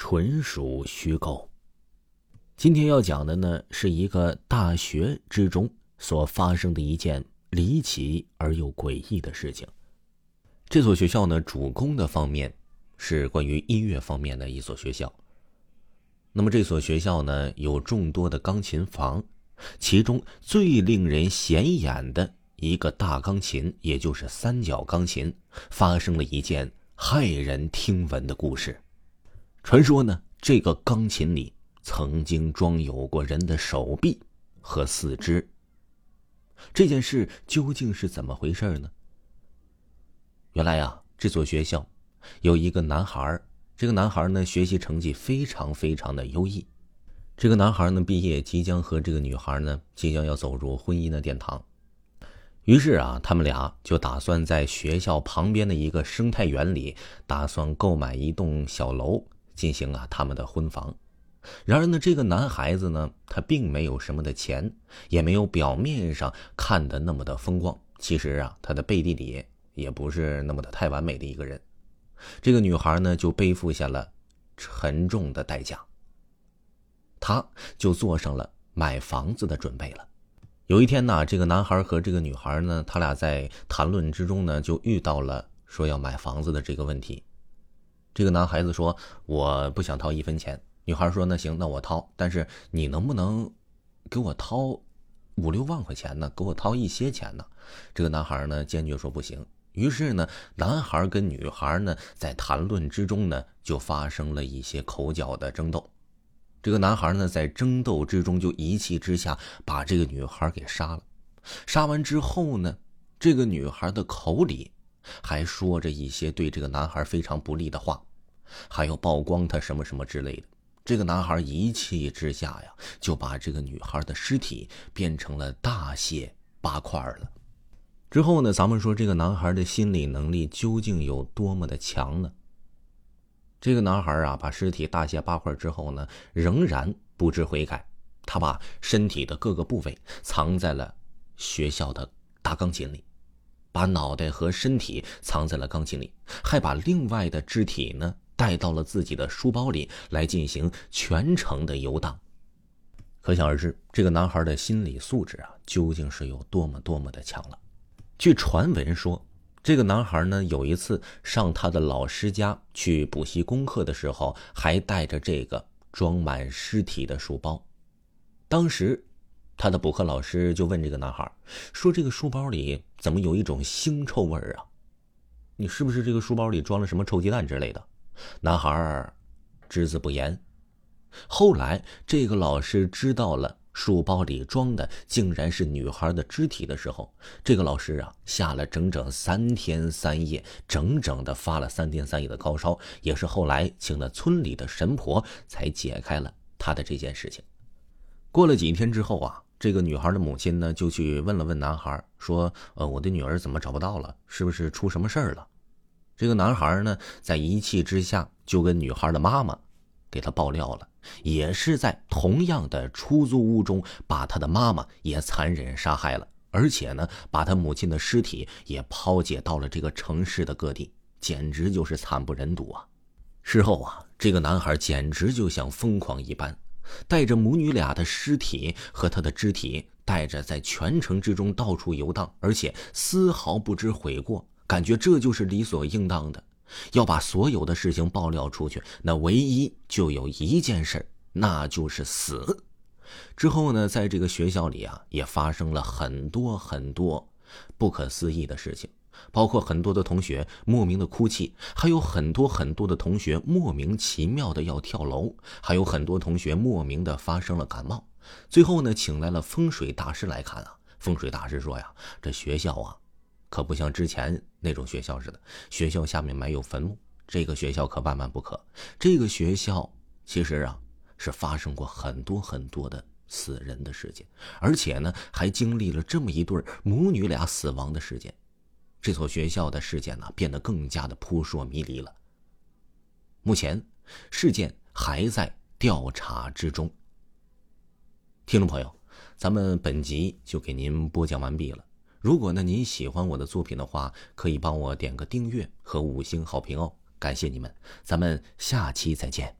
纯属虚构。今天要讲的呢，是一个大学之中所发生的一件离奇而又诡异的事情。这所学校呢，主攻的方面是关于音乐方面的一所学校。那么这所学校呢，有众多的钢琴房，其中最令人显眼的一个大钢琴，也就是三角钢琴，发生了一件。骇人听闻的故事，传说呢，这个钢琴里曾经装有过人的手臂和四肢。这件事究竟是怎么回事呢？原来呀，这所学校有一个男孩，这个男孩呢，学习成绩非常非常的优异。这个男孩呢，毕业即将和这个女孩呢，即将要走入婚姻的殿堂。于是啊，他们俩就打算在学校旁边的一个生态园里，打算购买一栋小楼，进行啊他们的婚房。然而呢，这个男孩子呢，他并没有什么的钱，也没有表面上看的那么的风光。其实啊，他的背地里也不是那么的太完美的一个人。这个女孩呢，就背负下了沉重的代价，他就做上了买房子的准备了。有一天呢，这个男孩和这个女孩呢，他俩在谈论之中呢，就遇到了说要买房子的这个问题。这个男孩子说：“我不想掏一分钱。”女孩说：“那行，那我掏，但是你能不能给我掏五六万块钱呢？给我掏一些钱呢？”这个男孩呢，坚决说不行。于是呢，男孩跟女孩呢，在谈论之中呢，就发生了一些口角的争斗。这个男孩呢，在争斗之中就一气之下把这个女孩给杀了。杀完之后呢，这个女孩的口里还说着一些对这个男孩非常不利的话，还要曝光他什么什么之类的。这个男孩一气之下呀，就把这个女孩的尸体变成了大卸八块了。之后呢，咱们说这个男孩的心理能力究竟有多么的强呢？这个男孩啊，把尸体大卸八块之后呢，仍然不知悔改。他把身体的各个部位藏在了学校的大钢琴里，把脑袋和身体藏在了钢琴里，还把另外的肢体呢带到了自己的书包里来进行全程的游荡。可想而知，这个男孩的心理素质啊，究竟是有多么多么的强了。据传闻说。这个男孩呢，有一次上他的老师家去补习功课的时候，还带着这个装满尸体的书包。当时，他的补课老师就问这个男孩说：“这个书包里怎么有一种腥臭味儿啊？你是不是这个书包里装了什么臭鸡蛋之类的？”男孩只字不言。后来，这个老师知道了。书包里装的竟然是女孩的肢体的时候，这个老师啊，下了整整三天三夜，整整的发了三天三夜的高烧，也是后来请了村里的神婆才解开了他的这件事情。过了几天之后啊，这个女孩的母亲呢，就去问了问男孩，说：“呃，我的女儿怎么找不到了？是不是出什么事儿了？”这个男孩呢，在一气之下就跟女孩的妈妈给他爆料了。也是在同样的出租屋中，把他的妈妈也残忍杀害了，而且呢，把他母亲的尸体也抛解到了这个城市的各地，简直就是惨不忍睹啊！事后啊，这个男孩简直就像疯狂一般，带着母女俩的尸体和他的肢体，带着在全城之中到处游荡，而且丝毫不知悔过，感觉这就是理所应当的。要把所有的事情爆料出去，那唯一就有一件事那就是死。之后呢，在这个学校里啊，也发生了很多很多不可思议的事情，包括很多的同学莫名的哭泣，还有很多很多的同学莫名其妙的要跳楼，还有很多同学莫名的发生了感冒。最后呢，请来了风水大师来看啊。风水大师说呀，这学校啊。可不像之前那种学校似的，学校下面埋有坟墓。这个学校可万万不可。这个学校其实啊，是发生过很多很多的死人的事件，而且呢，还经历了这么一对母女俩死亡的事件。这所学校的事件呢，变得更加的扑朔迷离了。目前，事件还在调查之中。听众朋友，咱们本集就给您播讲完毕了。如果呢您喜欢我的作品的话，可以帮我点个订阅和五星好评哦，感谢你们，咱们下期再见。